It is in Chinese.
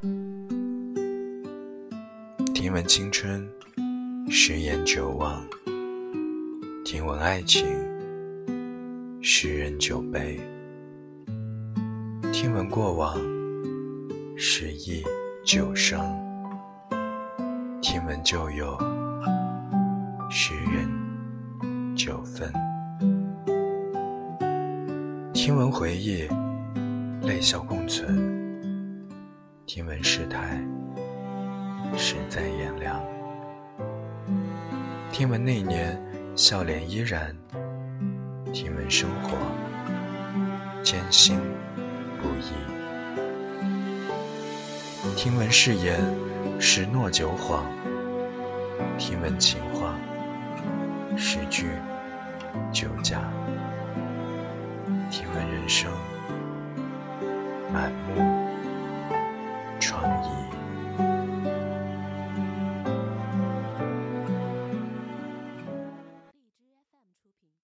听闻青春，十言九忘；听闻爱情，十人九悲。听闻过往，十忆九伤；听闻旧友，十人九分。听闻回忆，泪笑共存；听闻世态。实在炎凉。听闻那年笑脸依然，听闻生活艰辛不易。听闻誓言十诺九谎，听闻情话十句九假。听闻人生满目。